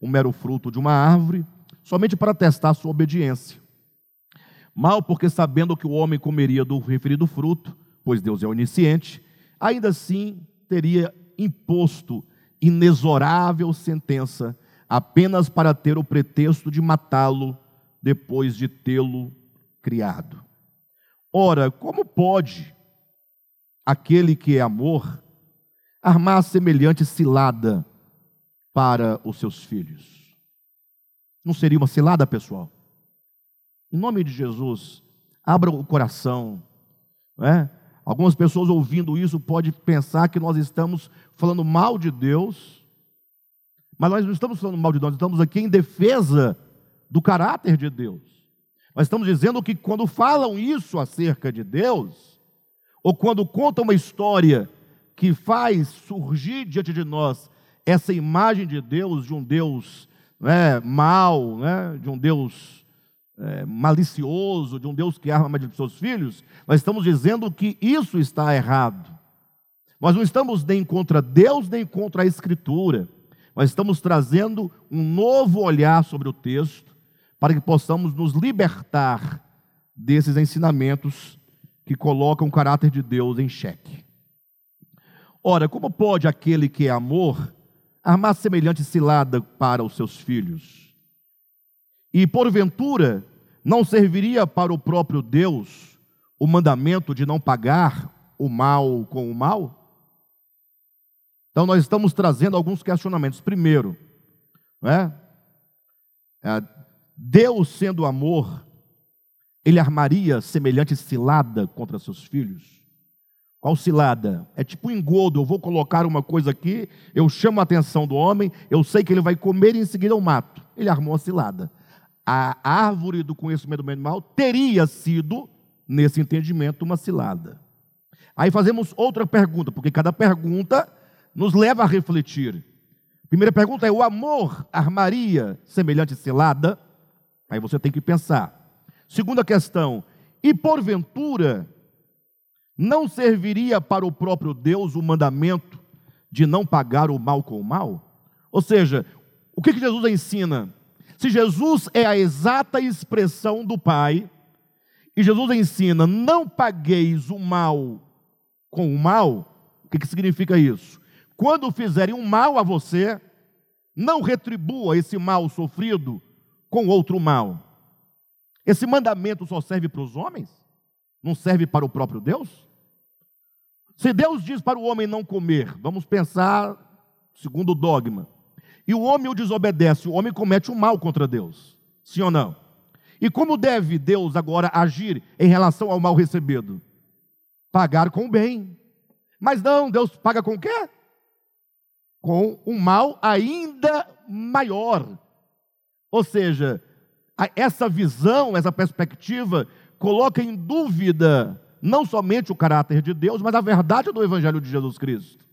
um mero fruto de uma árvore, somente para testar sua obediência. Mal, porque sabendo que o homem comeria do referido fruto, pois Deus é onisciente, ainda assim teria imposto inexorável sentença, apenas para ter o pretexto de matá-lo depois de tê-lo criado. Ora, como pode aquele que é amor armar semelhante cilada para os seus filhos. Não seria uma cilada, pessoal? Em nome de Jesus, abra o coração. É? Algumas pessoas ouvindo isso podem pensar que nós estamos falando mal de Deus, mas nós não estamos falando mal de Deus, nós estamos aqui em defesa do caráter de Deus. Nós estamos dizendo que quando falam isso acerca de Deus, ou quando contam uma história que faz surgir diante de nós essa imagem de Deus, de um Deus né, mal, né, de um Deus é, malicioso, de um Deus que arma de seus filhos, nós estamos dizendo que isso está errado. Nós não estamos nem contra Deus, nem contra a Escritura. Nós estamos trazendo um novo olhar sobre o texto, para que possamos nos libertar desses ensinamentos que colocam o caráter de Deus em xeque. Ora, como pode aquele que é amor armar semelhante cilada para os seus filhos. E porventura não serviria para o próprio Deus o mandamento de não pagar o mal com o mal? Então, nós estamos trazendo alguns questionamentos. Primeiro, né? Deus, sendo amor, ele armaria semelhante cilada contra seus filhos? Qual cilada? É tipo um engodo, eu vou colocar uma coisa aqui, eu chamo a atenção do homem, eu sei que ele vai comer e em seguida eu mato. Ele armou a cilada. A árvore do conhecimento do bem e do mal teria sido, nesse entendimento, uma cilada. Aí fazemos outra pergunta, porque cada pergunta nos leva a refletir. Primeira pergunta é: o amor armaria semelhante cilada? Aí você tem que pensar. Segunda questão: e porventura não serviria para o próprio Deus o mandamento de não pagar o mal com o mal? Ou seja, o que, Jesus ensina? Se Jesus é a exata expressão do Pai, e Jesus ensina: não pagueis o mal com o mal, o que significa isso? Quando fizerem um mal a você, não retribua esse mal sofrido com outro mal. Esse mandamento só serve para os homens? Não serve para o próprio Deus? Se Deus diz para o homem não comer, vamos pensar segundo o dogma, e o homem o desobedece, o homem comete um mal contra Deus. Sim ou não? E como deve Deus agora agir em relação ao mal recebido? Pagar com o bem. Mas não, Deus paga com o quê? com um mal ainda maior. Ou seja, essa visão, essa perspectiva, coloca em dúvida não somente o caráter de Deus, mas a verdade do Evangelho de Jesus Cristo.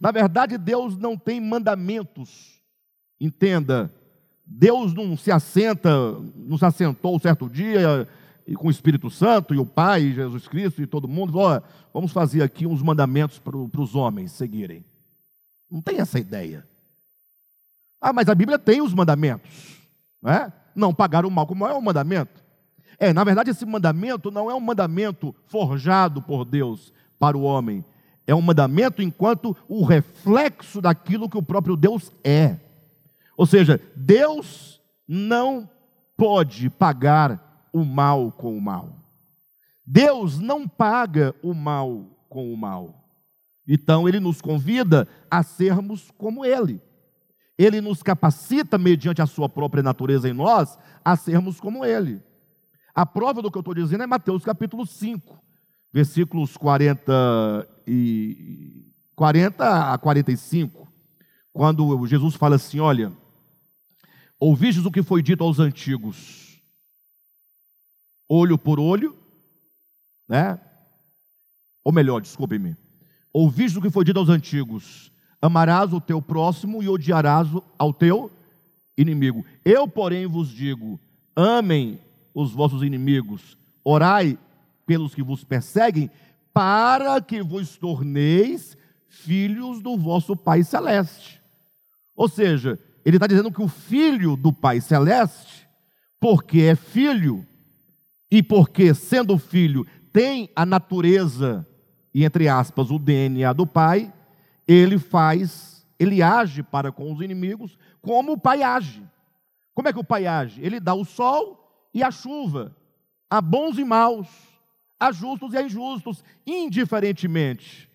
Na verdade, Deus não tem mandamentos. Entenda, Deus não se assenta, não se assentou certo dia e com o Espírito Santo e o Pai, Jesus Cristo e todo mundo, vamos fazer aqui uns mandamentos para os homens seguirem. Não tem essa ideia. Ah, mas a Bíblia tem os mandamentos. Não, é? não pagar o mal como é um mandamento. É, na verdade, esse mandamento não é um mandamento forjado por Deus para o homem. É um mandamento enquanto o reflexo daquilo que o próprio Deus é. Ou seja, Deus não pode pagar o mal com o mal. Deus não paga o mal com o mal. Então, ele nos convida a sermos como ele. Ele nos capacita, mediante a sua própria natureza em nós, a sermos como ele. A prova do que eu estou dizendo é Mateus capítulo 5, versículos 40, e, 40 a 45, quando Jesus fala assim: Olha, ouvistes o que foi dito aos antigos, olho por olho, né? Ou melhor, desculpe-me, Ouviste o que foi dito aos antigos: amarás o teu próximo e odiarás ao teu inimigo. Eu, porém, vos digo: amem os vossos inimigos, orai pelos que vos perseguem, para que vos torneis filhos do vosso Pai Celeste. Ou seja, ele está dizendo que o filho do Pai Celeste, porque é filho, e porque, sendo filho, tem a natureza e entre aspas, o DNA do pai, ele faz, ele age para com os inimigos como o pai age. Como é que o pai age? Ele dá o sol e a chuva, a bons e maus, a justos e a injustos, indiferentemente.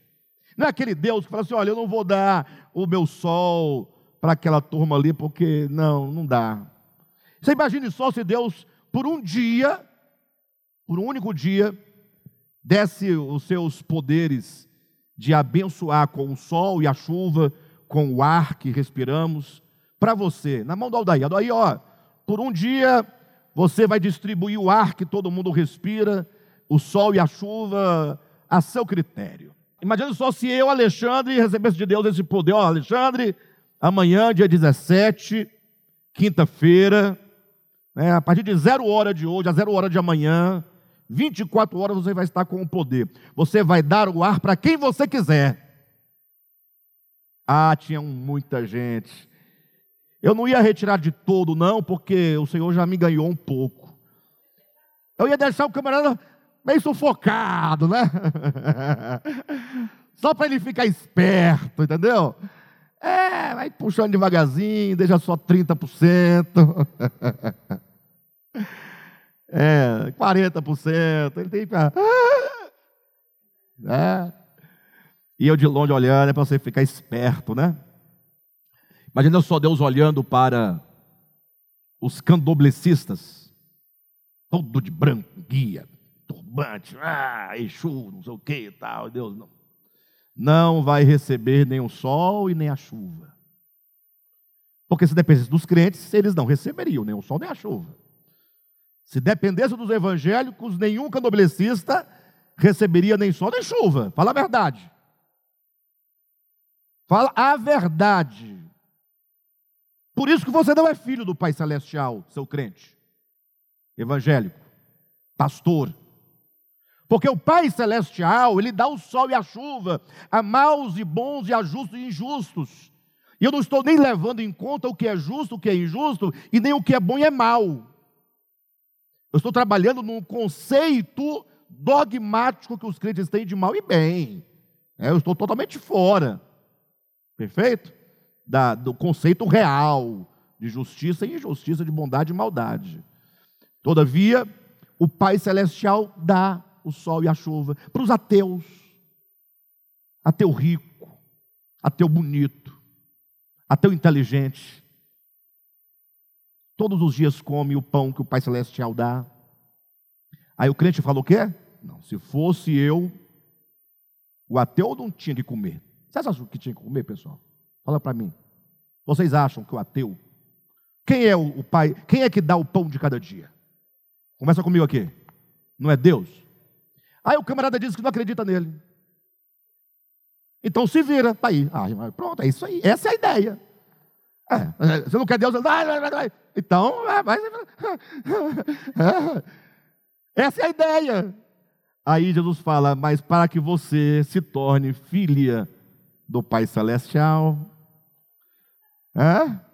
Não é aquele Deus que fala assim: olha, eu não vou dar o meu sol para aquela turma ali, porque não, não dá. Você imagine só se Deus, por um dia, por um único dia, desse os seus poderes de abençoar com o sol e a chuva, com o ar que respiramos, para você, na mão do Aldair. Aldair, ó, por um dia você vai distribuir o ar que todo mundo respira, o sol e a chuva, a seu critério. Imagine só se eu, Alexandre, recebesse de Deus esse poder. Ó, Alexandre, amanhã, dia 17, quinta-feira, né, a partir de zero hora de hoje, a zero hora de amanhã, 24 horas você vai estar com o poder. Você vai dar o ar para quem você quiser. Ah, tinha muita gente. Eu não ia retirar de todo, não, porque o Senhor já me ganhou um pouco. Eu ia deixar o camarada meio sufocado, né? *laughs* Só para ele ficar esperto, entendeu? É, vai puxando devagarzinho, deixa só 30%. *laughs* É, é, 40%. Ele tem que ficar. É. E eu de longe olhando, é para você ficar esperto, né? Imagina só Deus olhando para os candoblecistas, todo de branco, guia, turbante, ah, Exu, não sei o que e tal, Deus não. Não vai receber nem o sol e nem a chuva. Porque se dependesse dos crentes, eles não receberiam nem o sol nem a chuva. Se dependesse dos evangélicos, nenhum canoblecista receberia nem sol nem chuva. Fala a verdade. Fala a verdade. Por isso que você não é filho do Pai Celestial, seu crente, evangélico, pastor. Porque o Pai Celestial, ele dá o sol e a chuva a maus e bons e a justos e injustos. E eu não estou nem levando em conta o que é justo, o que é injusto, e nem o que é bom e é mal. Eu estou trabalhando num conceito dogmático que os crentes têm de mal e bem. É, eu estou totalmente fora. Perfeito? da, do conceito real de justiça e injustiça, de bondade e maldade. Todavia, o Pai Celestial dá o sol e a chuva para os ateus, ateu rico, ateu bonito, ateu inteligente. Todos os dias come o pão que o Pai Celestial dá. Aí o crente falou o quê? Não, se fosse eu, o ateu não tinha que comer. Vocês acham que tinha que comer, pessoal? Fala para mim. Vocês acham que o ateu, quem é o, pai, quem é que dá o pão de cada dia? Começa comigo aqui. Não é Deus? Aí o camarada diz que não acredita nele. Então se vira, tá aí. Ah, pronto, é isso aí. Essa é a ideia. É, você não quer Deus? Então, é, vai. *laughs* Essa é a ideia. Aí Jesus fala: Mas para que você se torne filha do Pai Celestial. É?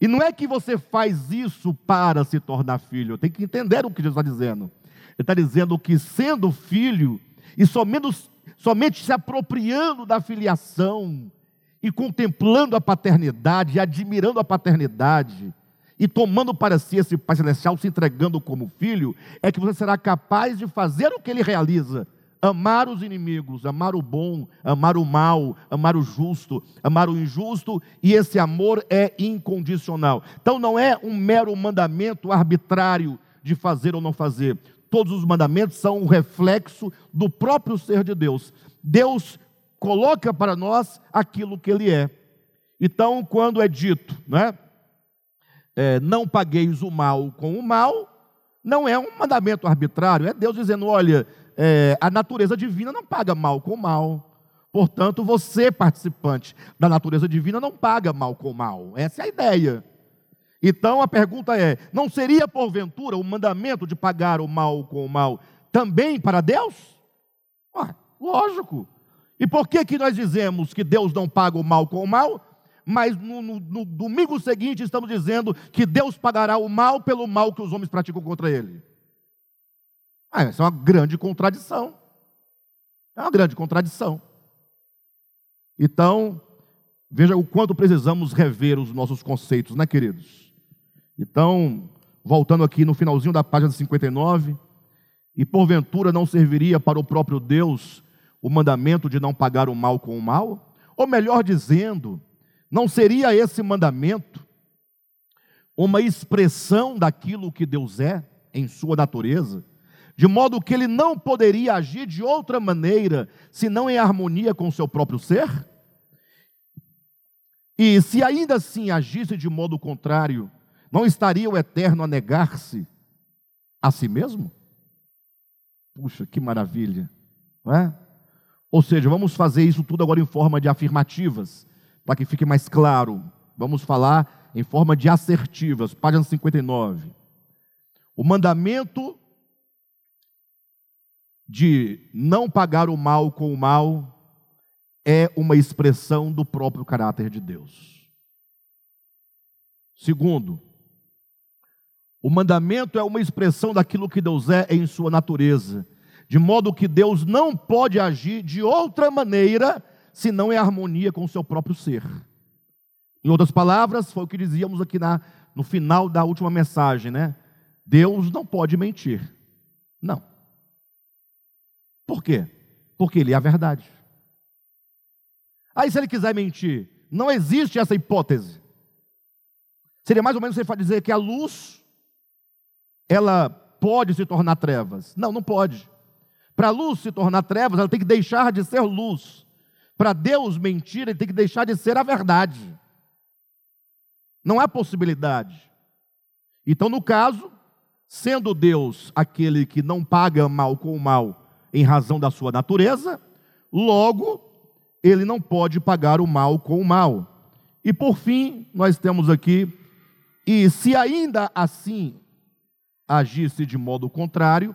E não é que você faz isso para se tornar filho, tem que entender o que Jesus está dizendo. Ele está dizendo que sendo filho, e somente, somente se apropriando da filiação, e contemplando a paternidade, admirando a paternidade, e tomando para si esse Pai Celestial, se entregando como filho, é que você será capaz de fazer o que ele realiza amar os inimigos, amar o bom, amar o mal, amar o justo, amar o injusto, e esse amor é incondicional. Então não é um mero mandamento arbitrário de fazer ou não fazer. Todos os mandamentos são um reflexo do próprio ser de Deus. Deus coloca para nós aquilo que Ele é. Então, quando é dito, né, é, não pagueis o mal com o mal, não é um mandamento arbitrário, é Deus dizendo: olha, é, a natureza divina não paga mal com mal. Portanto, você, participante da natureza divina, não paga mal com mal. Essa é a ideia. Então a pergunta é: não seria porventura o mandamento de pagar o mal com o mal também para Deus? Ah, lógico. E por que, que nós dizemos que Deus não paga o mal com o mal, mas no, no, no domingo seguinte estamos dizendo que Deus pagará o mal pelo mal que os homens praticam contra Ele? Ah, essa é uma grande contradição. É uma grande contradição. Então, veja o quanto precisamos rever os nossos conceitos, né, queridos? Então, voltando aqui no finalzinho da página 59, e porventura não serviria para o próprio Deus o mandamento de não pagar o mal com o mal? Ou melhor dizendo, não seria esse mandamento uma expressão daquilo que Deus é em sua natureza? de modo que ele não poderia agir de outra maneira, senão em harmonia com o seu próprio ser? E se ainda assim agisse de modo contrário, não estaria o eterno a negar-se a si mesmo? Puxa, que maravilha, não é? Ou seja, vamos fazer isso tudo agora em forma de afirmativas, para que fique mais claro. Vamos falar em forma de assertivas, página 59. O mandamento de não pagar o mal com o mal é uma expressão do próprio caráter de Deus. Segundo, o mandamento é uma expressão daquilo que Deus é em sua natureza, de modo que Deus não pode agir de outra maneira senão em harmonia com o seu próprio ser. Em outras palavras, foi o que dizíamos aqui na, no final da última mensagem, né? Deus não pode mentir. Não. Por quê? Porque Ele é a verdade. Aí, se Ele quiser mentir, não existe essa hipótese. Seria mais ou menos você dizer que a luz, ela pode se tornar trevas. Não, não pode. Para a luz se tornar trevas, ela tem que deixar de ser luz. Para Deus mentir, ele tem que deixar de ser a verdade. Não há possibilidade. Então, no caso, sendo Deus aquele que não paga mal com mal em razão da sua natureza, logo, ele não pode pagar o mal com o mal. E por fim, nós temos aqui, e se ainda assim agisse de modo contrário,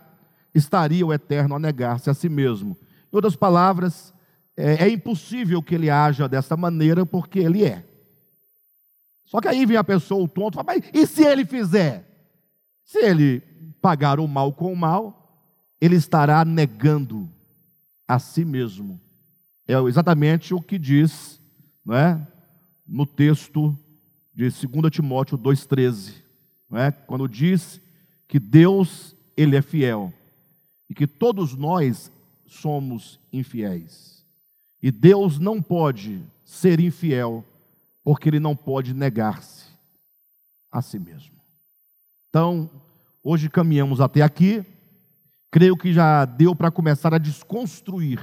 estaria o eterno a negar-se a si mesmo. Em outras palavras, é, é impossível que ele haja dessa maneira, porque ele é. Só que aí vem a pessoa, o tonto, fala, mas e se ele fizer? Se ele pagar o mal com o mal, ele estará negando a si mesmo. É exatamente o que diz não é, no texto de 2 Timóteo 2,13. Não é? Quando diz que Deus ele é fiel e que todos nós somos infiéis. E Deus não pode ser infiel, porque ele não pode negar-se a si mesmo. Então, hoje caminhamos até aqui. Creio que já deu para começar a desconstruir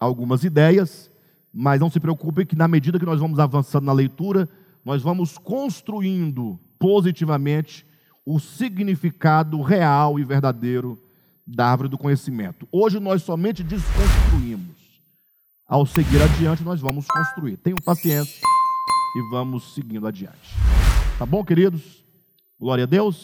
algumas ideias, mas não se preocupe que na medida que nós vamos avançando na leitura, nós vamos construindo positivamente o significado real e verdadeiro da árvore do conhecimento. Hoje nós somente desconstruímos. Ao seguir adiante, nós vamos construir. Tenham paciência e vamos seguindo adiante. Tá bom, queridos? Glória a Deus.